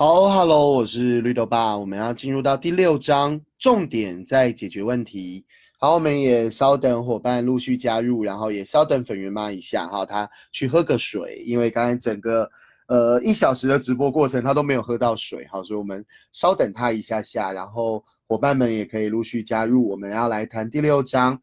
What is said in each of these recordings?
好，Hello，我是绿豆爸，我们要进入到第六章，重点在解决问题。好，我们也稍等伙伴陆续加入，然后也稍等粉圆妈一下哈，他去喝个水，因为刚才整个呃一小时的直播过程他都没有喝到水，好，所以我们稍等他一下下，然后伙伴们也可以陆续加入，我们要来谈第六章，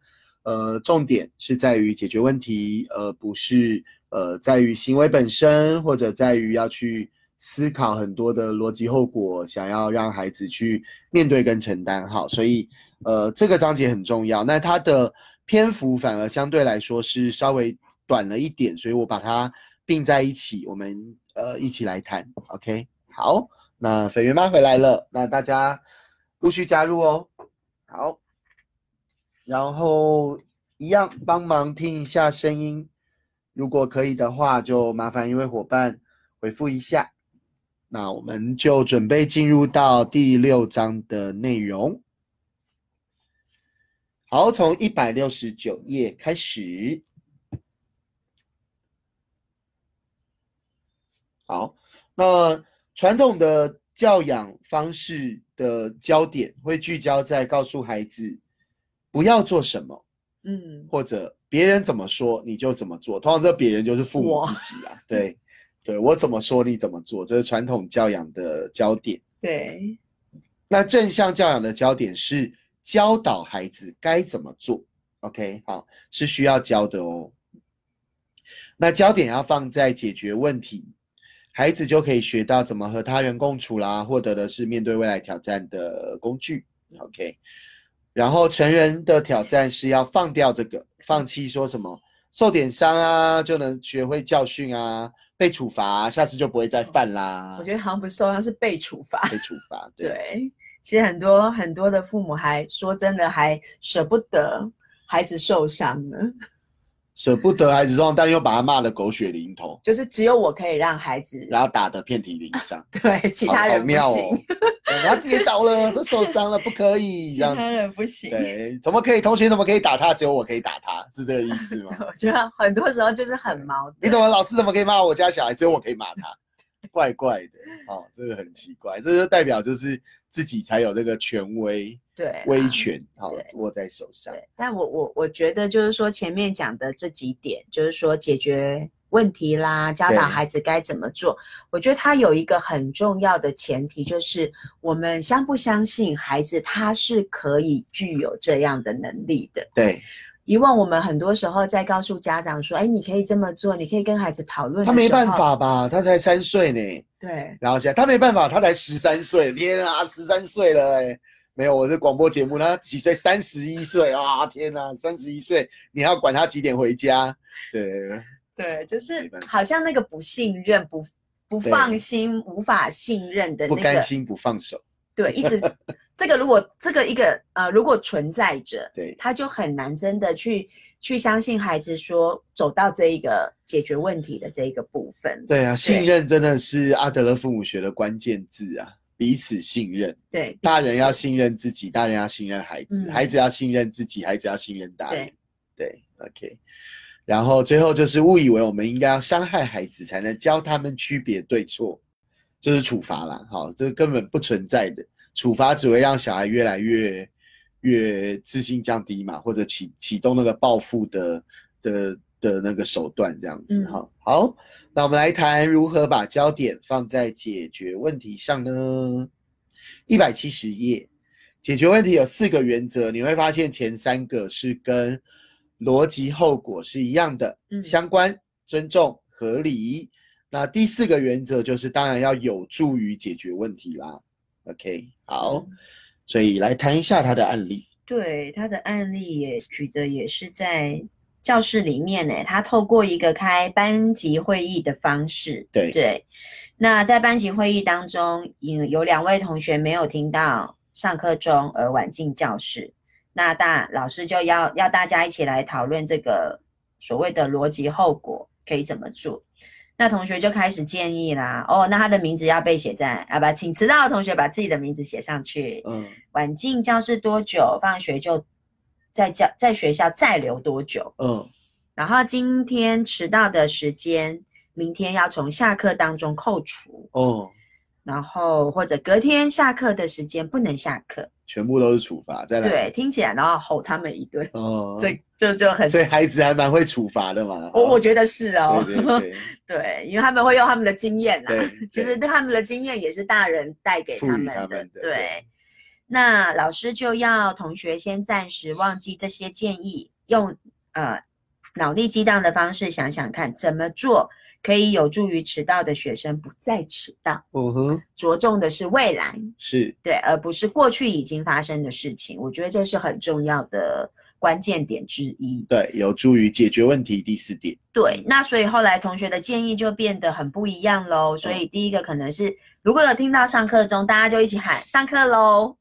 呃，重点是在于解决问题，而不是呃在于行为本身，或者在于要去。思考很多的逻辑后果，想要让孩子去面对跟承担，好，所以呃这个章节很重要。那它的篇幅反而相对来说是稍微短了一点，所以我把它并在一起，我们呃一起来谈。OK，好，那粉圆妈回来了，那大家陆续加入哦。好，然后一样帮忙听一下声音，如果可以的话，就麻烦一位伙伴回复一下。那我们就准备进入到第六章的内容。好，从一百六十九页开始。好，那传统的教养方式的焦点会聚焦在告诉孩子不要做什么，嗯，或者别人怎么说你就怎么做。通常这别人就是父母自己啊，对。对我怎么说你怎么做，这是传统教养的焦点。对，那正向教养的焦点是教导孩子该怎么做。OK，好，是需要教的哦。那焦点要放在解决问题，孩子就可以学到怎么和他人共处啦，获得的是面对未来挑战的工具。OK，然后成人的挑战是要放掉这个，放弃说什么受点伤啊就能学会教训啊。被处罚，下次就不会再犯啦。我觉得好像不是受伤，是被处罚。被处罚，对。其实很多很多的父母还说真的还舍不得孩子受伤呢。舍不得孩子但又把他骂的狗血淋头。就是只有我可以让孩子，然后打得遍体鳞伤。对，其他人不行。他跌倒了，他受伤了，不可以 这样。其他人不行。对，怎么可以？同学怎么可以打他？只有我可以打他，是这个意思吗？我觉得很多时候就是很矛盾。你怎么老师怎么可以骂我家小孩？只有我可以骂他，怪怪的。哦，这个很奇怪，这就代表就是自己才有这个权威。对，威权好握在手上。对，但我我我觉得就是说前面讲的这几点，就是说解决问题啦，教导孩子该怎么做。我觉得他有一个很重要的前提，就是我们相不相信孩子他是可以具有这样的能力的。对，以往我们很多时候在告诉家长说，哎，你可以这么做，你可以跟孩子讨论。他没办法吧？他才三岁呢。对。然后现在他没办法，他才十三岁。天啊，十三岁了哎。没有，我是广播节目。他几岁？三十一岁啊！天哪，三十一岁，你要管他几点回家？对对，就是好像那个不信任、不不放心、无法信任的那个，不甘心、不放手。对，一直 这个如果这个一个呃，如果存在着，对，他就很难真的去去相信孩子说走到这一个解决问题的这一个部分。对啊，信任真的是阿德勒父母学的关键字啊。彼此信任，对，大人要信任自己，大人要信任孩子，孩子要信任自己，孩子要信任大人，对，OK。然后最后就是误以为我们应该要伤害孩子才能教他们区别对错，就是处罚啦，好，这根本不存在的，处罚只会让小孩越来越越自信降低嘛，或者启启动那个报复的的。的那个手段这样子哈，好，那我们来谈如何把焦点放在解决问题上呢？一百七十页，解决问题有四个原则，你会发现前三个是跟逻辑后果是一样的，相关、尊重、合理。那第四个原则就是当然要有助于解决问题啦。OK，好，所以来谈一下他的案例。对，他的案例也举的也是在。教室里面呢，他透过一个开班级会议的方式，对对。那在班级会议当中，有有两位同学没有听到上课中而晚进教室，那大老师就要要大家一起来讨论这个所谓的逻辑后果可以怎么做。那同学就开始建议啦，哦，那他的名字要被写在啊不，请迟到的同学把自己的名字写上去。嗯，晚进教室多久？放学就。在教在学校再留多久？嗯，然后今天迟到的时间，明天要从下课当中扣除。哦，然后或者隔天下课的时间不能下课，全部都是处罚。再来，对，听起来然后吼他们一顿，哦，这就就很，所以孩子还蛮会处罚的嘛。我我觉得是哦，对对对，对，因为他们会用他们的经验啦，其实对他们的经验也是大人带给他们的，他们的对。那老师就要同学先暂时忘记这些建议，用呃脑力激荡的方式想想看，怎么做可以有助于迟到的学生不再迟到。嗯哼，着重的是未来，是对，而不是过去已经发生的事情。我觉得这是很重要的关键点之一。对，有助于解决问题。第四点，对，那所以后来同学的建议就变得很不一样喽。所以第一个可能是，如果有听到上课中大家就一起喊上课喽。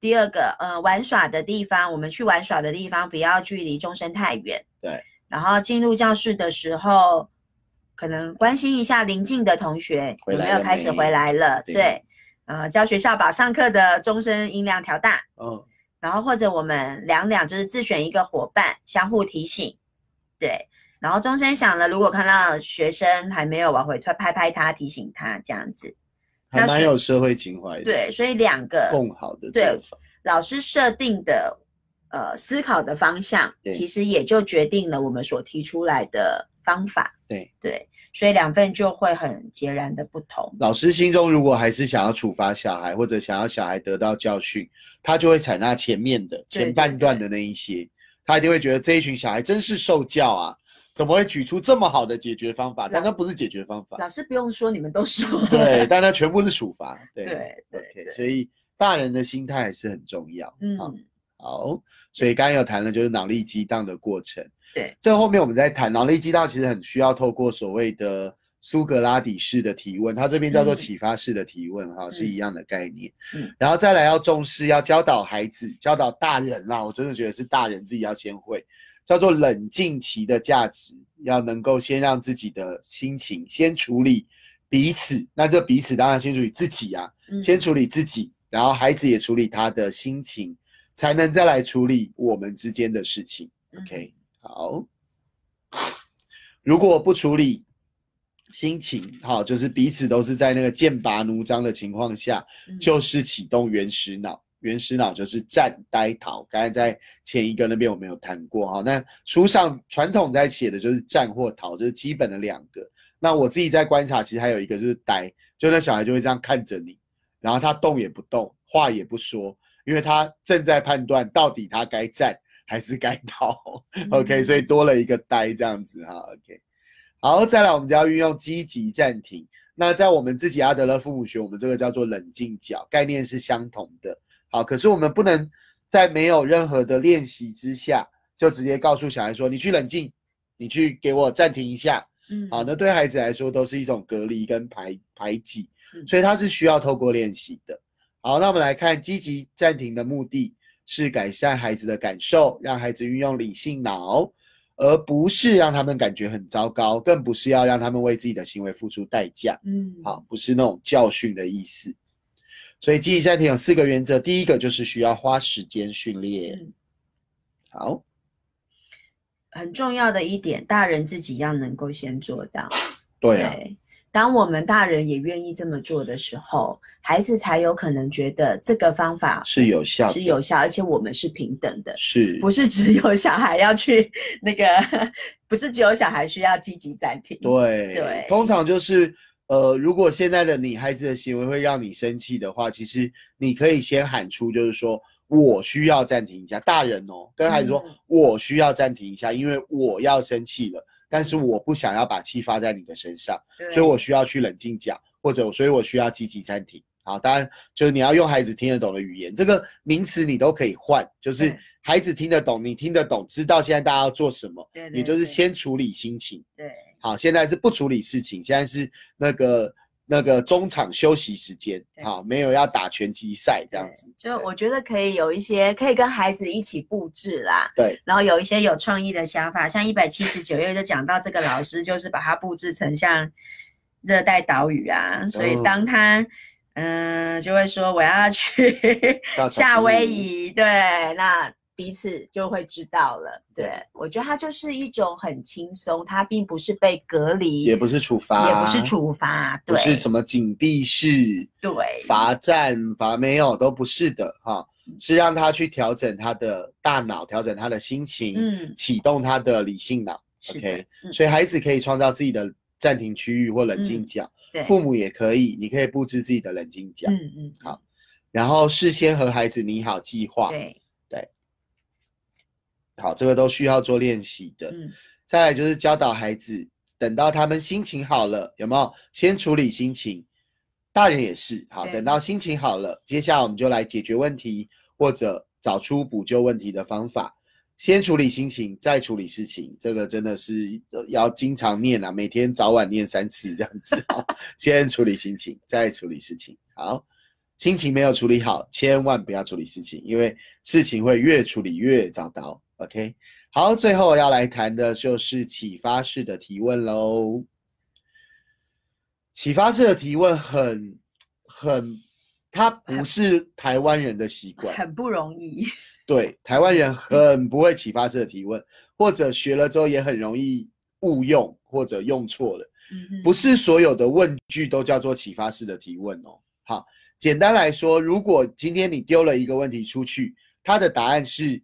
第二个，呃，玩耍的地方，我们去玩耍的地方不要距离钟声太远。对，然后进入教室的时候，可能关心一下邻近的同学有没有开始回来了。对对，呃，教学校把上课的钟声音量调大。嗯，然后或者我们两两就是自选一个伙伴，相互提醒，对。然后钟声响了，如果看到学生还没有往回退，拍拍他，提醒他这样子。还蛮有社会情怀的。，对，所以两个更好的对。老师设定的呃思考的方向，其实也就决定了我们所提出来的方法。对对，所以两份就会很截然的不同。老师心中如果还是想要处罚小孩，或者想要小孩得到教训，他就会采纳前面的前半段的那一些，他一定会觉得这一群小孩真是受教啊，怎么会举出这么好的解决方法？但那不是解决方法，老师不用说，你们都说。对，但那全部是处罚。对对对 OK，所以大人的心态还是很重要。嗯，好，所以刚刚有谈了就是脑力激荡的过程。对，这后面我们在谈脑力激荡，其实很需要透过所谓的苏格拉底式的提问，它这边叫做嗯启发式的提问，哈、是一样的概念。嗯。然后再来要重视，要教导孩子，教导大人啦，我真的觉得是大人自己要先会，叫做冷静期的价值，要能够先让自己的心情先处理彼此，那这彼此当然先处理自己啊，嗯。先处理自己，然后孩子也处理他的心情，才能再来处理我们之间的事情。嗯。OK，好。如果不处理心情，好，就是彼此都是在那个剑拔弩张的情况下，嗯就是启动原始脑。原始脑就是战、呆、逃。刚才在前一个那边我们有谈过哈。那书上传统在写的就是战或逃，就、是基本的两个。那我自己在观察，其实还有一个就是呆，就那小孩就会这样看着你，然后他动也不动，话也不说，因为他正在判断到底他该战还是该逃。OK，所以多了一个呆这样子哈。OK，好，再来我们就要运用积极暂停。那在我们自己阿德勒父母学，我们这个叫做冷静角，概念是相同的。好，可是我们不能在没有任何的练习之下，就直接告诉小孩说：“你去冷静，你去给我暂停一下。”嗯好，那对孩子来说都是一种隔离跟排排挤，嗯所以他是需要透过练习的。好，那我们来看积极暂停的目的是改善孩子的感受，让孩子运用理性脑，而不是让他们感觉很糟糕，更不是要让他们为自己的行为付出代价。嗯好，不是那种教训的意思。所以记忆暂停有四个原则，第一个就是需要花时间训练。嗯好，很重要的一点，大人自己要能够先做到。对啊，对，当我们大人也愿意这么做的时候，孩子才有可能觉得这个方法是有效，是有效，而且我们是平等的，是不是只有小孩要去 那个，不是只有小孩需要积极暂停。对对通常就是呃，如果现在的你孩子的行为会让你生气的话，其实你可以先喊出，就是说我需要暂停一下，大人哦，跟孩子说、嗯我需要暂停一下，因为我要生气了，但是我不想要把气发在你的身上。所以我需要去冷静讲，或者所以我需要积极暂停。好，当然就是你要用孩子听得懂的语言，这个名词你都可以换，就是孩子听得懂，你听得懂，知道现在大家要做什么，也就是先处理心情。对好，现在是不处理事情，现在是那个那个中场休息时间，对好，没有要打拳击赛这样子。就我觉得可以有一些可以跟孩子一起布置啦，对，然后有一些有创意的想法，像一百七十九页就讲到这个老师就是把它布置成像热带岛屿啊，所以哦当他嗯、就会说我要去 夏威夷夷，对，那彼此就会知道了。对对我觉得它就是一种很轻松，它并不是被隔离，也不是处罚，也不是处罚，不对，是什么紧闭式、对，罚站、罚没有，都不是的哈，嗯是让他去调整他的大脑，调整他的心情，嗯，启动他的理性脑。OK，嗯所以孩子可以创造自己的暂停区域或冷静嗯角，对，父母也可以，你可以布置自己的冷静角，嗯嗯，好然后事先和孩子拟好计划。对，好，这个都需要做练习的。嗯再来就是教导孩子，等到他们心情好了，有没有先处理心情？大人也是，好，等到心情好了，接下来我们就来解决问题，或者找出补救问题的方法。先处理心情，再处理事情，这个真的是呃要经常念啊，每天早晚念三次这样子啊。先处理心情，再处理事情。好，心情没有处理好，千万不要处理事情，因为事情会越处理越糟糕。OK，好，最后要来谈的就是启发式的提问喽。启发式的提问很很，它不是台湾人的习惯，很不容易，对，台湾人很不会启发式的提问，或者学了之后也很容易误用或者用错了。不是所有的问句都叫做启发式的提问哦。好，简单来说，如果今天你丢了一个问题出去，它的答案是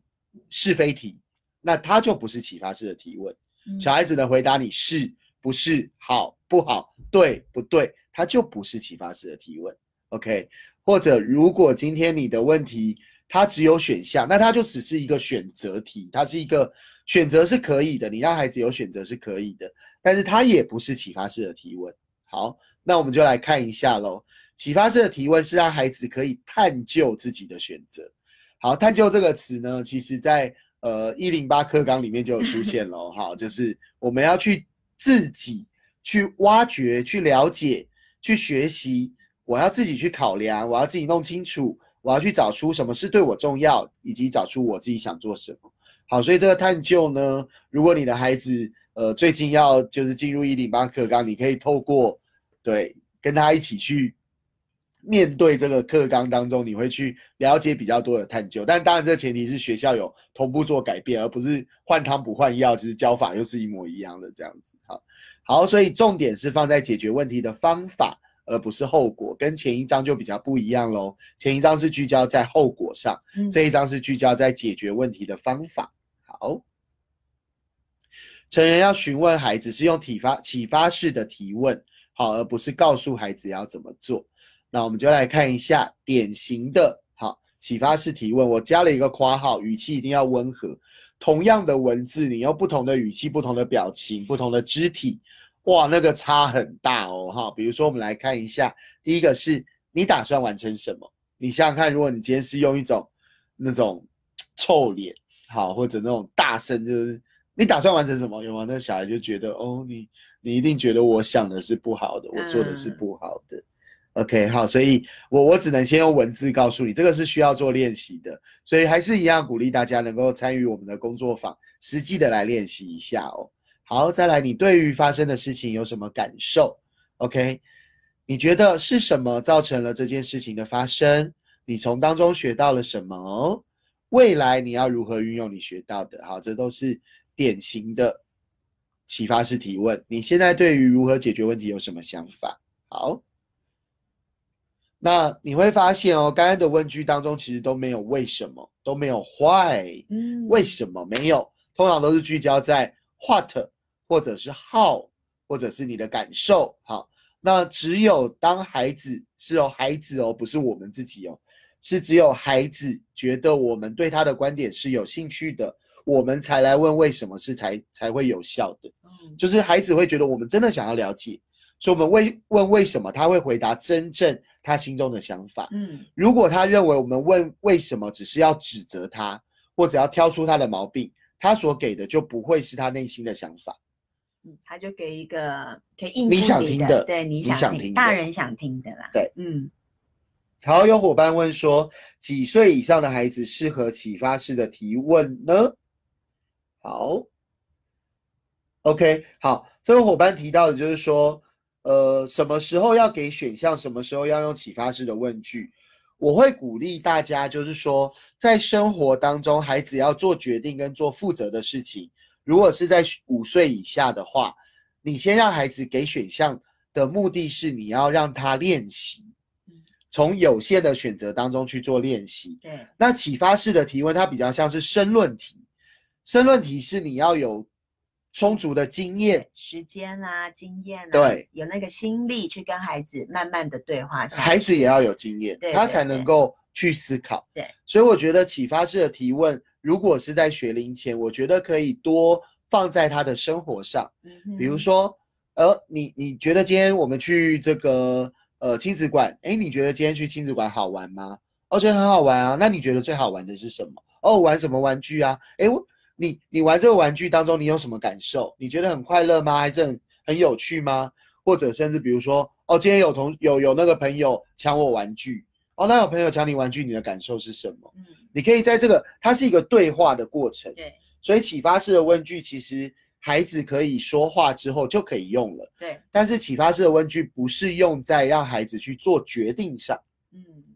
是非题，那它就不是启发式的提问。嗯小孩子能回答你是不是好不好对不对，它就不是启发式的提问。OK，或者如果今天你的问题它只有选项，那它就只是一个选择题，它是一个选择是可以的，你让孩子有选择是可以的，但是它也不是启发式的提问。好，那我们就来看一下喽。启发式的提问是让孩子可以探究自己的选择。好，探究这个词呢，其实在呃一零八课纲里面就有出现了。哈，就是我们要去自己去挖掘、去了解、去学习，我要自己去考量，我要自己弄清楚，我要去找出什么是对我重要，以及找出我自己想做什么。好，所以这个探究呢，如果你的孩子呃最近要就是进入一零八课纲，你可以透过对跟他一起去面对这个课纲当中，你会去了解比较多的探究。但当然，这个前提是学校有同步做改变，而不是换汤不换药，其实教法又是一模一样的这样子。好，好，所以重点是放在解决问题的方法，而不是后果，跟前一章就比较不一样喽。前一章是聚焦在后果上，嗯这一章是聚焦在解决问题的方法。好，成人要询问孩子是用启发启发式的提问，好，而不是告诉孩子要怎么做。那我们就来看一下典型的好启发式提问。我加了一个括号，语气一定要温和。同样的文字，你用不同的语气、不同的表情、不同的肢体，哇，那个差很大哦，哈。比如说，我们来看一下，第一个是你打算完成什么？你想想看，如果你今天是用一种那种臭脸，好，或者那种大声，就是你打算完成什么？有吗？那小孩就觉得，哦，你你一定觉得我想的是不好的，我做的是嗯不好的。OK，好，所以我我只能先用文字告诉你，这个是需要做练习的，所以还是一样鼓励大家能够参与我们的工作坊，实际的来练习一下哦。好，再来，你对于发生的事情有什么感受？OK，你觉得是什么造成了这件事情的发生？你从当中学到了什么？未来你要如何运用你学到的？好，这都是典型的启发式提问。你现在对于如何解决问题有什么想法？好。那你会发现哦，刚刚的问句当中其实都没有为什么，都没有 why，嗯为什么没有？通常都是聚焦在 what 或者是 how，或者是你的感受。好，那只有当孩子是哦，孩子哦，不是我们自己哦，是只有孩子觉得我们对他的观点是有兴趣的，我们才来问为什么是才才会有效的。嗯就是孩子会觉得我们真的想要了解，所以我们为问为什么，他会回答真正他心中的想法。嗯如果他认为我们问为什么只是要指责他，或者要挑出他的毛病，他所给的就不会是他内心的想法。嗯，他就给一个可以应你付你想听的对你你想听，想听的大人想听的啦。对，嗯，好，有伙伴问说，几岁以上的孩子适合启发式的提问呢？好，OK，好，这位伙伴提到的就是说，呃，什么时候要给选项，什么时候要用启发式的问句。我会鼓励大家，就是说在生活当中，孩子要做决定跟做负责的事情。如果是在五岁以下的话，你先让孩子给选项的目的是你要让他练习，从有限的选择当中去做练习。对，那启发式的提问，它比较像是申论题。申论题是你要有充足的经验、时间啊、经验啊，对，有那个心力去跟孩子慢慢的对话。孩子也要有经验，他才能够去思考。对，所以我觉得启发式的提问。如果是在学龄前，我觉得可以多放在他的生活上，嗯比如说，呃，你你觉得今天我们去这个呃亲子馆，哎，你觉得今天去亲子馆好玩吗？哦，觉得很好玩啊。那你觉得最好玩的是什么？哦，玩什么玩具啊？哎，我你你玩这个玩具当中，你有什么感受？你觉得很快乐吗？还是很很有趣吗？或者甚至比如说，哦，今天有同有有那个朋友抢我玩具。哦，那有朋友抢你玩具，你的感受是什么？嗯，你可以在这个，它是一个对话的过程。对，所以启发式的问句，其实孩子可以说话之后就可以用了。对，但是启发式的问句不是用在让孩子去做决定上。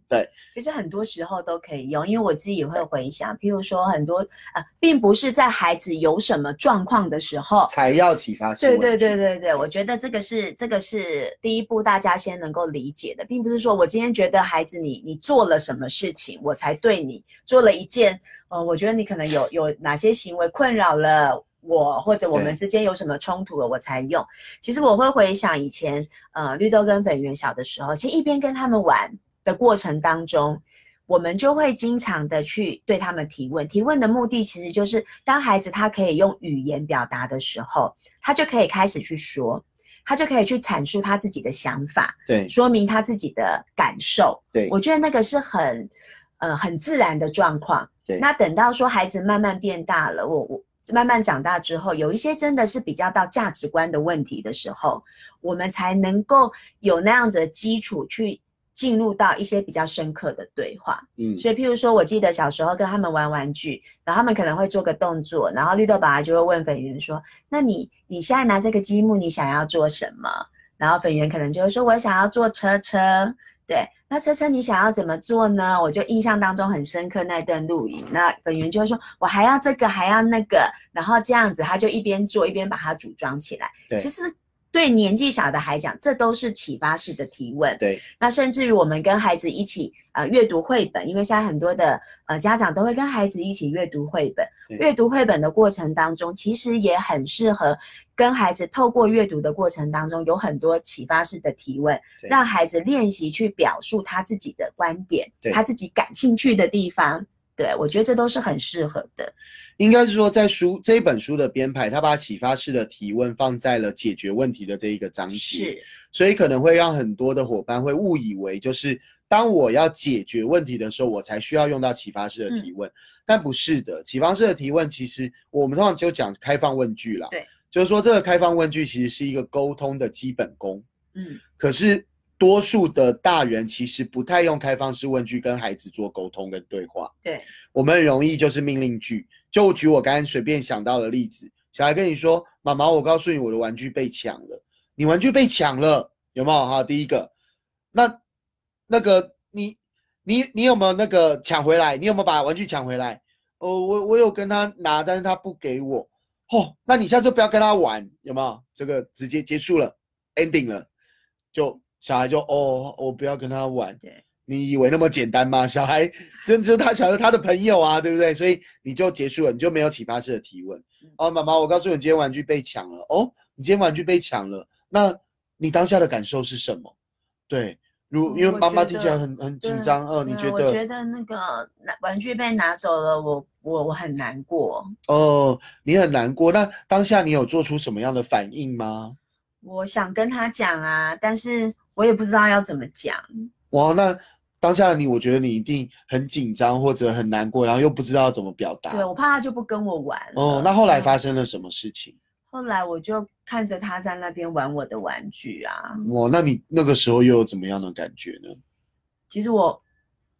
对，其实很多时候都可以用，因为我自己也会回想，譬如说很多啊，并不是在孩子有什么状况的时候才要启发式。对对对对对，我觉得这个是这个是第一步，大家先能够理解的，并不是说我今天觉得孩子你你做了什么事情，我才对你做了一件，呃，我觉得你可能有有哪些行为困扰了我，或者我们之间有什么冲突了，我才用。其实我会回想以前，呃，绿豆跟粉圆小的时候，其实一边跟他们玩。的过程当中，我们就会经常的去对他们提问。提问的目的其实就是，当孩子他可以用语言表达的时候，他就可以开始去说，他就可以去阐述他自己的想法，对，说明他自己的感受。对，我觉得那个是很，呃，很自然的状况。对，那等到说孩子慢慢变大了，我我慢慢长大之后，有一些真的是比较到价值观的问题的时候，我们才能够有那样子的基础去。进入到一些比较深刻的对话，嗯，所以譬如说，我记得小时候跟他们玩玩具，然后他们可能会做个动作，然后绿豆爸爸就会问粉圆说：“那你你现在拿这个积木，你想要做什么？”然后粉圆可能就会说：“我想要做车车。”对，那车车你想要怎么做呢？我就印象当中很深刻那段录影，那粉圆就会说：“我还要这个，还要那个。”然后这样子，他就一边做一边把它组装起来。对，其实。对年纪小的孩讲，这都是启发式的提问。对，那甚至于我们跟孩子一起呃阅读绘本，因为现在很多的呃家长都会跟孩子一起阅读绘本。阅读绘本的过程当中，其实也很适合跟孩子透过阅读的过程当中，有很多启发式的提问，让孩子练习去表述他自己的观点，他自己感兴趣的地方。对，我觉得这都是很适合的。应该是说，在书这一本书的编排，他把启发式的提问放在了解决问题的这一个章节，是，所以可能会让很多的伙伴会误以为，就是当我要解决问题的时候，我才需要用到启发式的提问，但不是的。启发式的提问，其实我们通常就讲开放问句啦，对，就是说这个开放问句其实是一个沟通的基本功，嗯，可是。多数的大人其实不太用开放式问句跟孩子做沟通跟对话。对，我们很容易就是命令句。就举我刚刚随便想到的例子，小孩跟你说：“妈妈，我告诉你，我的玩具被抢了。”你玩具被抢了，有没有？哈，第一个，那那个你你你有没有那个抢回来？你有没有把玩具抢回来？哦，我我有跟他拿，但是他不给我。哦，那你下次不要跟他玩，有没有？这个直接结束了，ending 了，就。小孩就哦，我不要跟他玩。对，你以为那么简单吗？小孩真就是他小孩他的朋友啊，对不对？所以你就结束了，你就没有启发式的提问。哦，妈妈，我告诉你，今天玩具被抢了。哦，你今天玩具被抢了，那你当下的感受是什么？对，如因为妈妈听起来很很紧张。哦，你觉得？我觉得那个拿玩具被拿走了，我我我很难过。哦，你很难过。那当下你有做出什么样的反应吗？我想跟他讲啊，但是。我也不知道要怎么讲哇！那当下的你，我觉得你一定很紧张或者很难过，然后又不知道怎么表达。对，我怕他就不跟我玩。哦，那后来发生了什么事情？后来我就看着他在那边玩我的玩具啊。哇，那你那个时候又有怎么样的感觉呢？其实我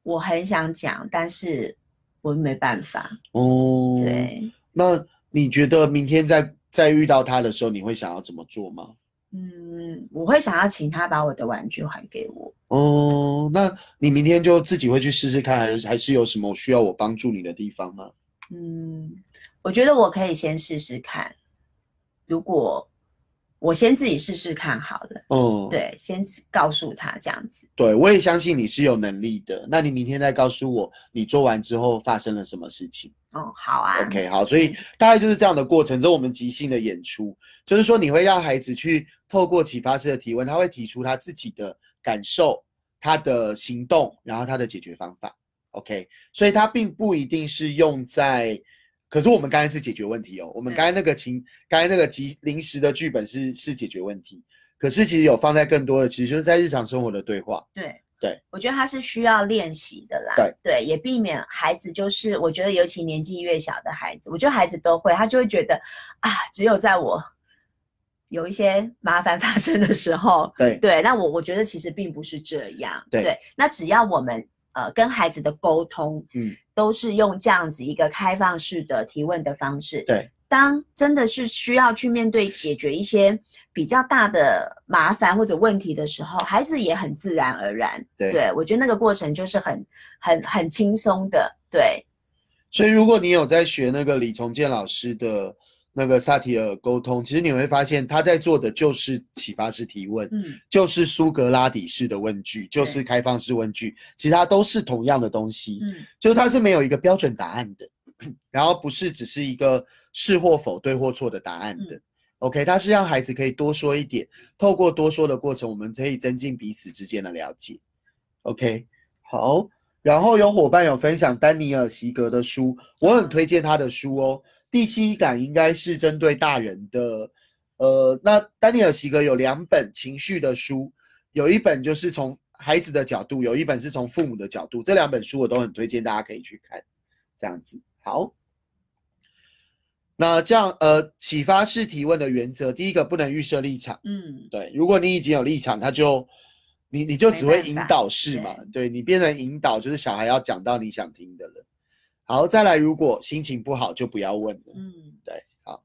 我很想讲，但是我没办法。哦，对。那你觉得明天再再遇到他的时候，你会想要怎么做吗？嗯，我会想要请他把我的玩具还给我。哦，那你明天就自己会去试试看，还是还是有什么需要我帮助你的地方吗？嗯，我觉得我可以先试试看。如果我先自己试试看好了，哦，对，先告诉他这样子。对，我也相信你是有能力的。那你明天再告诉我，你做完之后发生了什么事情哦，好啊。？OK，好，所以大概就是这样的过程。这是我们即兴的演出，就是说你会让孩子去透过启发式的提问，他会提出他自己的感受、他的行动，然后他的解决方法。OK，所以他并不一定是用在。可是我们刚才是解决问题哦，我们对。刚才那个情，刚才那个即临时的剧本是是解决问题，可是其实有放在更多的，其实就是在日常生活的对话。对。对，我觉得他是需要练习的啦。对。也避免孩子就是，我觉得尤其年纪越小的孩子，我觉得孩子都会，他就会觉得啊，只有在我有一些麻烦发生的时候，对。对，那我我觉得其实并不是这样。对那只要我们呃跟孩子的沟通，嗯，都是用这样子一个开放式的提问的方式，对。当真的是需要去面对解决一些比较大的麻烦或者问题的时候，孩子也很自然而然。对我觉得那个过程就是很很很轻松的。对，所以如果你有在学那个李重建老师的那个萨提尔沟通，其实你会发现他在做的就是启发式提问，嗯，就是苏格拉底式的问句，就是开放式问句，其实它都是同样的东西，嗯，就是它是没有一个标准答案的，然后不是只是一个是或否、对或错的答案的。OK，它是让孩子可以多说一点，透过多说的过程，我们可以增进彼此之间的了解。OK，好。然后有伙伴有分享丹尼尔·席格的书，我很推荐他的书哦。第七感应该是针对大人的，呃，那丹尼尔·席格有两本情绪的书，有一本就是从孩子的角度，有一本是从父母的角度，这两本书我都很推荐大家可以去看。这样子，好。那这样，呃，启发式提问的原则，第一个不能预设立场。嗯，对，如果你已经有立场，他就你你就只会引导式嘛，对对你变成引导，就是小孩要讲到你想听的了。好，再来，如果心情不好就不要问了。嗯，对，好，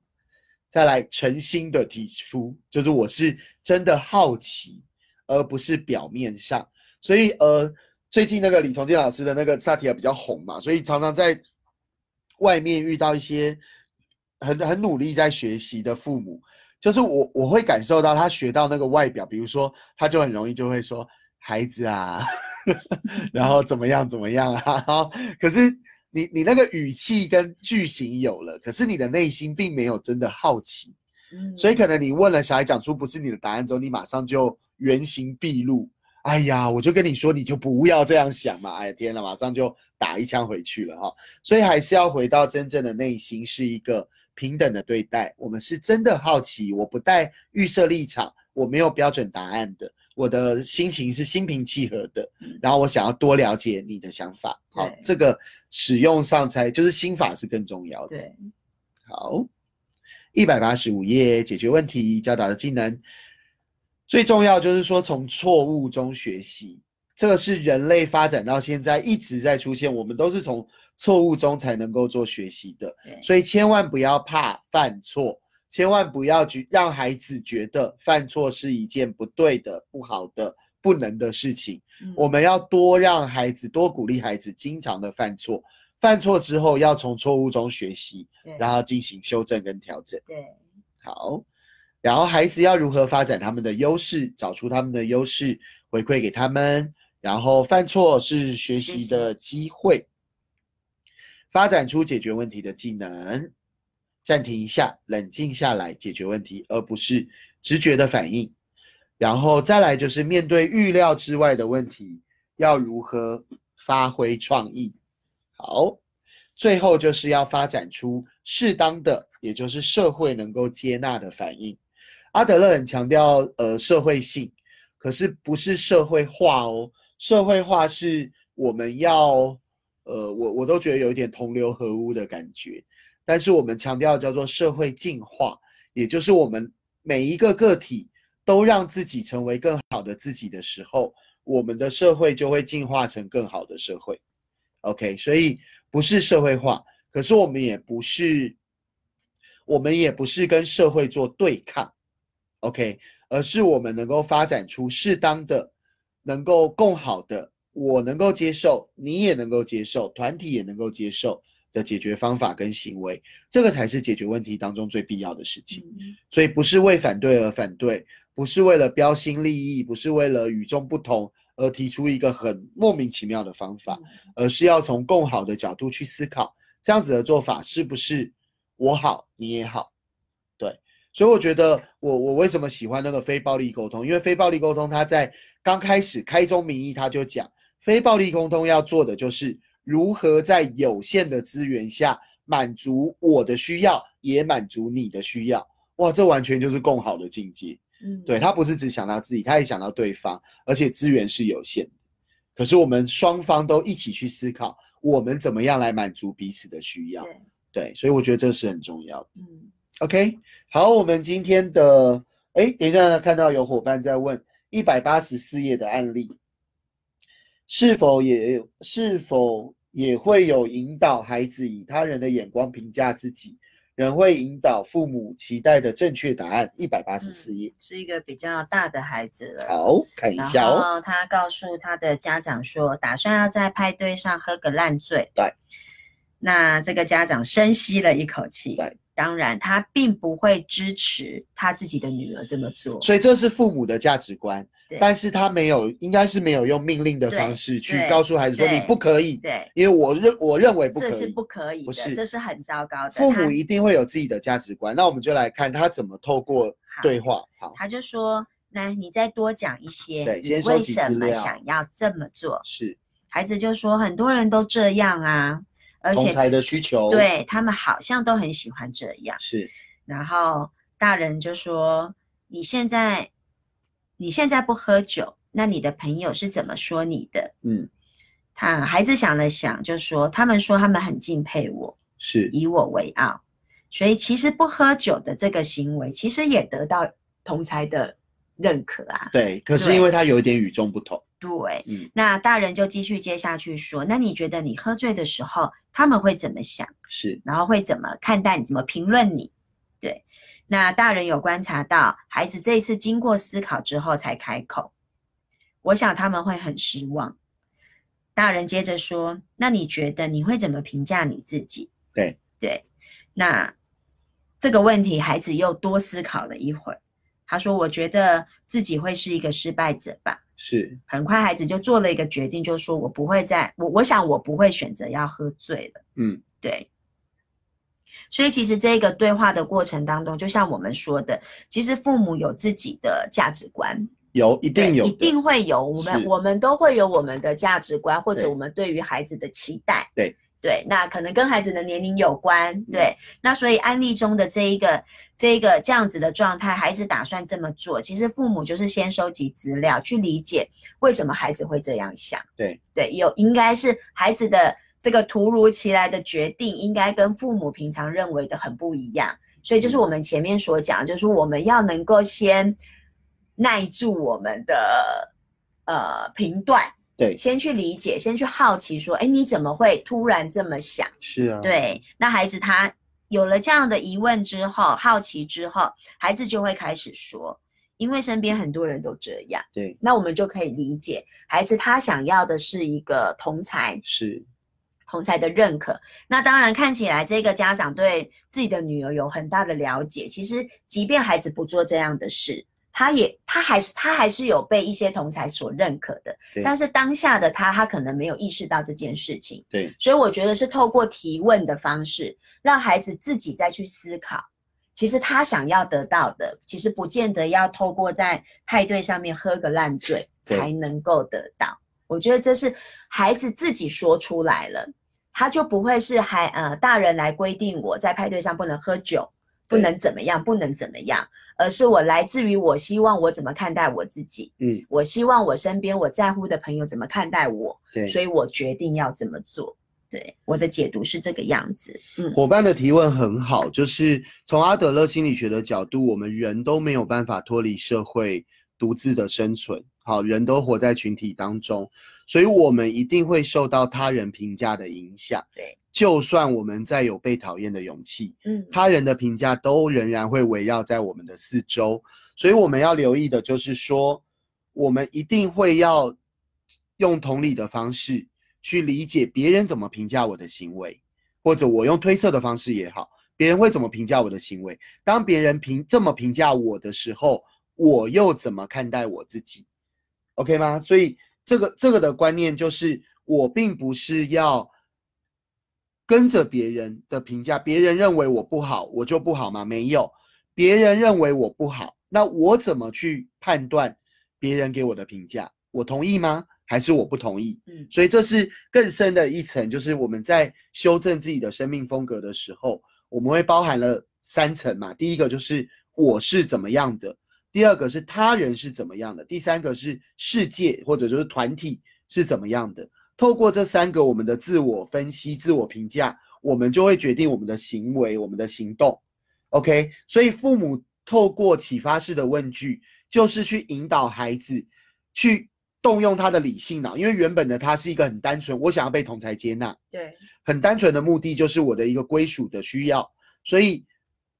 再来诚心的提出，就是我是真的好奇，而不是表面上。所以，呃，最近那个李崇建老师的那个萨提尔比较红嘛，所以常常在外面遇到一些很很努力在学习的父母，就是我我会感受到他学到那个外表，比如说他就很容易就会说孩子啊，然后怎么样怎么样啊，然后可是你你那个语气跟句型有了，可是你的内心并没有真的好奇，嗯所以可能你问了小孩讲出不是你的答案之后，你马上就原形毕露。哎呀，我就跟你说，你就不要这样想嘛！哎呀，天呐，马上就打一枪回去了哈。所以还是要回到真正的内心，是一个平等的对待。我们是真的好奇，我不带预设立场，我没有标准答案的，我的心情是心平气和的。然后我想要多了解你的想法，好，这个使用上才就是心法是更重要的。对，好，一百八十五页，解决问题教导的技能，最重要就是说从错误中学习，这个是人类发展到现在一直在出现，我们都是从错误中才能够做学习的，所以千万不要怕犯错，千万不要去让孩子觉得犯错是一件不对的、不好的、不能的事情。嗯我们要多让孩子，多鼓励孩子经常的犯错，犯错之后要从错误中学习，然后进行修正跟调整。对，好，然后孩子要如何发展他们的优势，找出他们的优势，回馈给他们，然后犯错是学习的机会，发展出解决问题的技能。暂停一下，冷静下来解决问题，而不是直觉的反应。然后再来就是面对预料之外的问题，要如何发挥创意。好，最后就是要发展出适当的，也就是社会能够接纳的反应。阿德勒很强调呃社会性，可是不是社会化哦。社会化是我们要呃，我我都觉得有一点同流合污的感觉。但是我们强调叫做社会进化，也就是我们每一个个体都让自己成为更好的自己的时候，我们的社会就会进化成更好的社会。OK，所以不是社会化，可是我们也不是，我们也不是跟社会做对抗。OK，而是我们能够发展出适当的、能够更好的，我能够接受，你也能够接受，团体也能够接受的解决方法跟行为，这个才是解决问题当中最必要的事情。嗯所以不是为反对而反对，不是为了标新立异，不是为了与众不同而提出一个很莫名其妙的方法，而是要从共好的角度去思考，这样子的做法是不是我好你也好？对，所以我觉得我我为什么喜欢那个非暴力沟通？因为非暴力沟通，它在刚开始开宗明义，他就讲，非暴力沟通要做的就是如何在有限的资源下满足我的需要，也满足你的需要。哇，这完全就是共好的境界。嗯对他不是只想到自己，他也想到对方，而且资源是有限的。可是我们双方都一起去思考，我们怎么样来满足彼此的需要。对，所以我觉得这是很重要的。嗯 OK，好，我们今天的哎，等一下呢看到有伙伴在问一百八十四页的案例，是否也是否也会有引导孩子以他人的眼光评价自己，人会引导父母期待的正确答案？一百八十四页。是一个比较大的孩子了。好，看一下哦。后他告诉他的家长说，打算要在派对上喝个烂醉。对。那这个家长深吸了一口气。对。当然，他并不会支持他自己的女儿这么做。所以这是父母的价值观，对但是他没有，应该是没有用命令的方式去告诉孩子说你不可以，对，因为我认我认为不可以。这是不可以的，不是这是很糟糕的。父母一定会有自己的价值观，那我们就来看他怎么透过对话。好，他就说：“那你再多讲一些，对你先收集为什么资料想要这么做是？”孩子就说：“很多人都这样啊，而且同才的需求，，对他们好像都很喜欢这样。是”然后大人就说：“你现在你现在不喝酒，那你的朋友是怎么说你的嗯，？”他孩子想了想，就说：“他们说他们很敬佩我，是以我为傲，所以其实不喝酒的这个行为，其实也得到同才的认可啊。对，可是因为他有一点与众不同，对，嗯，那大人就继续接下去说，那你觉得你喝醉的时候，他们会怎么想？是然后会怎么看待你？怎么评论你？对，那大人有观察到孩子这一次经过思考之后才开口，我想他们会很失望。大人接着说，那你觉得你会怎么评价你自己？对对，那这个问题孩子又多思考了一会儿，他说，我觉得自己会是一个失败者吧。是很快孩子就做了一个决定，就说我不会再我我想我不会选择要喝醉了。嗯，对。所以其实这个对话的过程当中，就像我们说的，其实父母有自己的价值观，有一定有一定会有。我们我们都会有我们的价值观，或者我们对于孩子的期待。对对，那可能跟孩子的年龄有关。嗯对，那所以案例中的这一个这一个这样子的状态，孩子打算这么做，其实父母就是先收集资料，去理解为什么孩子会这样想。对对，有应该是孩子的这个突如其来的决定，应该跟父母平常认为的很不一样。所以就是我们前面所讲，就是我们要能够先耐住我们的呃评断，对。先去理解，先去好奇说，哎，你怎么会突然这么想？是啊，对，那孩子他有了这样的疑问之后，好奇之后，孩子就会开始说，因为身边很多人都这样，对。那我们就可以理解，孩子他想要的是一个同才，是同才的认可。那当然看起来这个家长对自己的女儿有很大的了解，其实即便孩子不做这样的事。他也，他还是他还是有被一些同才所认可的，对但是当下的他，他可能没有意识到这件事情，对所以我觉得是透过提问的方式，让孩子自己再去思考。其实他想要得到的，其实不见得要透过在派对上面喝个烂醉才能够得到。我觉得这是孩子自己说出来了，他就不会是还呃大人来规定我在派对上不能喝酒，不能怎么样，不能怎么样，而是我来自于我希望我怎么看待我自己，嗯，我希望我身边我在乎的朋友怎么看待我，对。所以我决定要怎么做。对，我的解读是这个样子。嗯，伙伴的提问很好，就是从阿德勒心理学的角度，我们人都没有办法脱离社会独自的生存，好，人都活在群体当中，所以我们一定会受到他人评价的影响。对，就算我们再有被讨厌的勇气，嗯，他人的评价都仍然会围绕在我们的四周。所以我们要留意的就是说，我们一定会要用同理的方式去理解别人怎么评价我的行为，或者我用推测的方式也好，别人会怎么评价我的行为。当别人评这么评价我的时候，我又怎么看待我自己？OK 吗？所以这个这个的观念就是，我并不是要跟着别人的评价，别人认为我不好，我就不好吗？没有，别人认为我不好，那我怎么去判断别人给我的评价？我同意吗？还是我不同意？嗯，所以这是更深的一层，就是我们在修正自己的生命风格的时候，我们会包含了三层嘛。第一个就是我是怎么样的。第二个是他人是怎么样的，第三个是世界或者就是团体是怎么样的。透过这三个我们的自我分析、自我评价，我们就会决定我们的行为、我们的行动。OK，所以父母透过启发式的问句，就是去引导孩子去动用他的理性脑，因为原本的他是一个很单纯，我想要被同才接纳，对，很单纯的目的就是我的一个归属的需要，所以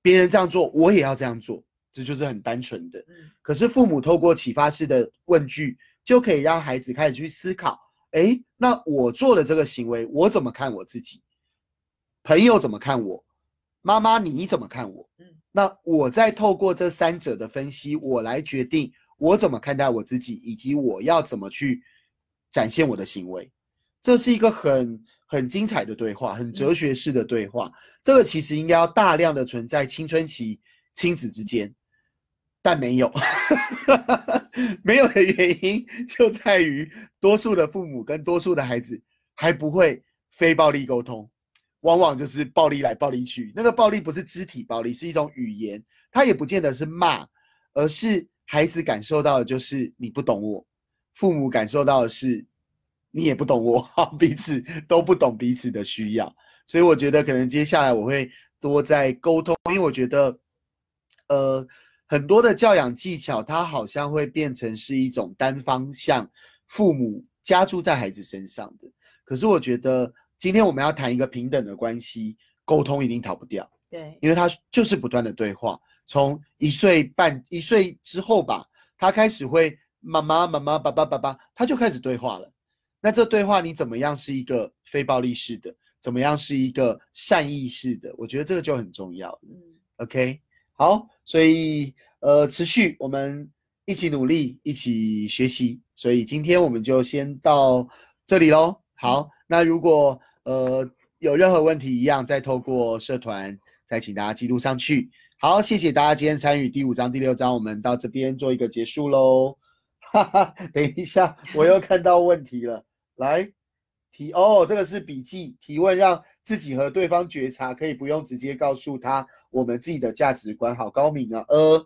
别人这样做，我也要这样做。这就是很单纯的，可是父母透过启发式的问句，就可以让孩子开始去思考：哎，那我做的这个行为，我怎么看我自己？朋友怎么看我？妈妈你怎么看我？嗯，那我再透过这三者的分析，我来决定我怎么看待我自己，以及我要怎么去展现我的行为。这是一个很很精彩的对话，很哲学式的对话。这个其实应该要大量的存在青春期亲子之间。但没有，没有的原因就在于多数的父母跟多数的孩子还不会非暴力沟通，往往就是暴力来暴力去。那个暴力不是肢体暴力，是一种语言，它也不见得是骂，而是孩子感受到的就是你不懂我，父母感受到的是你也不懂我，彼此都不懂彼此的需要。所以我觉得可能接下来我会多在沟通，因为我觉得，呃。很多的教养技巧，它好像会变成是一种单方向父母加注在孩子身上的。可是我觉得，今天我们要谈一个平等的关系，沟通一定逃不掉。对，因为他就是不断的对话，从一岁半、一岁之后吧，他开始会妈妈、妈妈、爸爸、爸爸，他就开始对话了。那这对话你怎么样是一个非暴力式的？怎么样是一个善意式的？我觉得这个就很重要。嗯，OK。好，所以呃，持续我们一起努力，一起学习。所以今天我们就先到这里喽。好，那如果呃有任何问题，一样再透过社团再请大家记录上去。好，谢谢大家今天参与第五章、第六章，我们到这边做一个结束喽。哈哈，等一下，我又看到问题了，来提哦，这个是笔记提问让。自己和对方觉察，可以不用直接告诉他我们自己的价值观，好高明啊！呃，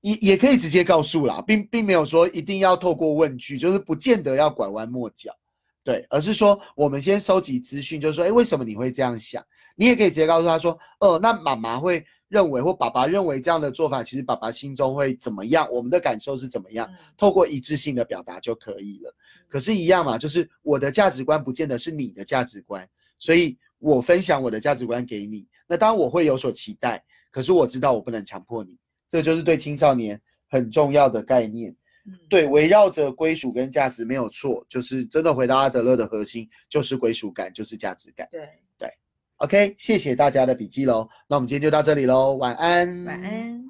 也也可以直接告诉啦，并并没有说一定要透过问句，就是不见得要拐弯抹角，对，而是说我们先收集资讯，就是说，哎，为什么你会这样想？你也可以直接告诉他说，哦，那妈妈会认为或爸爸认为这样的做法，其实爸爸心中会怎么样？我们的感受是怎么样？透过一致性的表达就可以了。可是，一样嘛，就是我的价值观不见得是你的价值观，所以。我分享我的价值观给你，那当然我会有所期待，可是我知道我不能强迫你，这就是对青少年很重要的概念。对，围绕着归属跟价值没有错，就是真的回到阿德勒的核心，就是归属感，就是价值感。对对，OK，谢谢大家的笔记喽，那我们今天就到这里喽，晚安，晚安。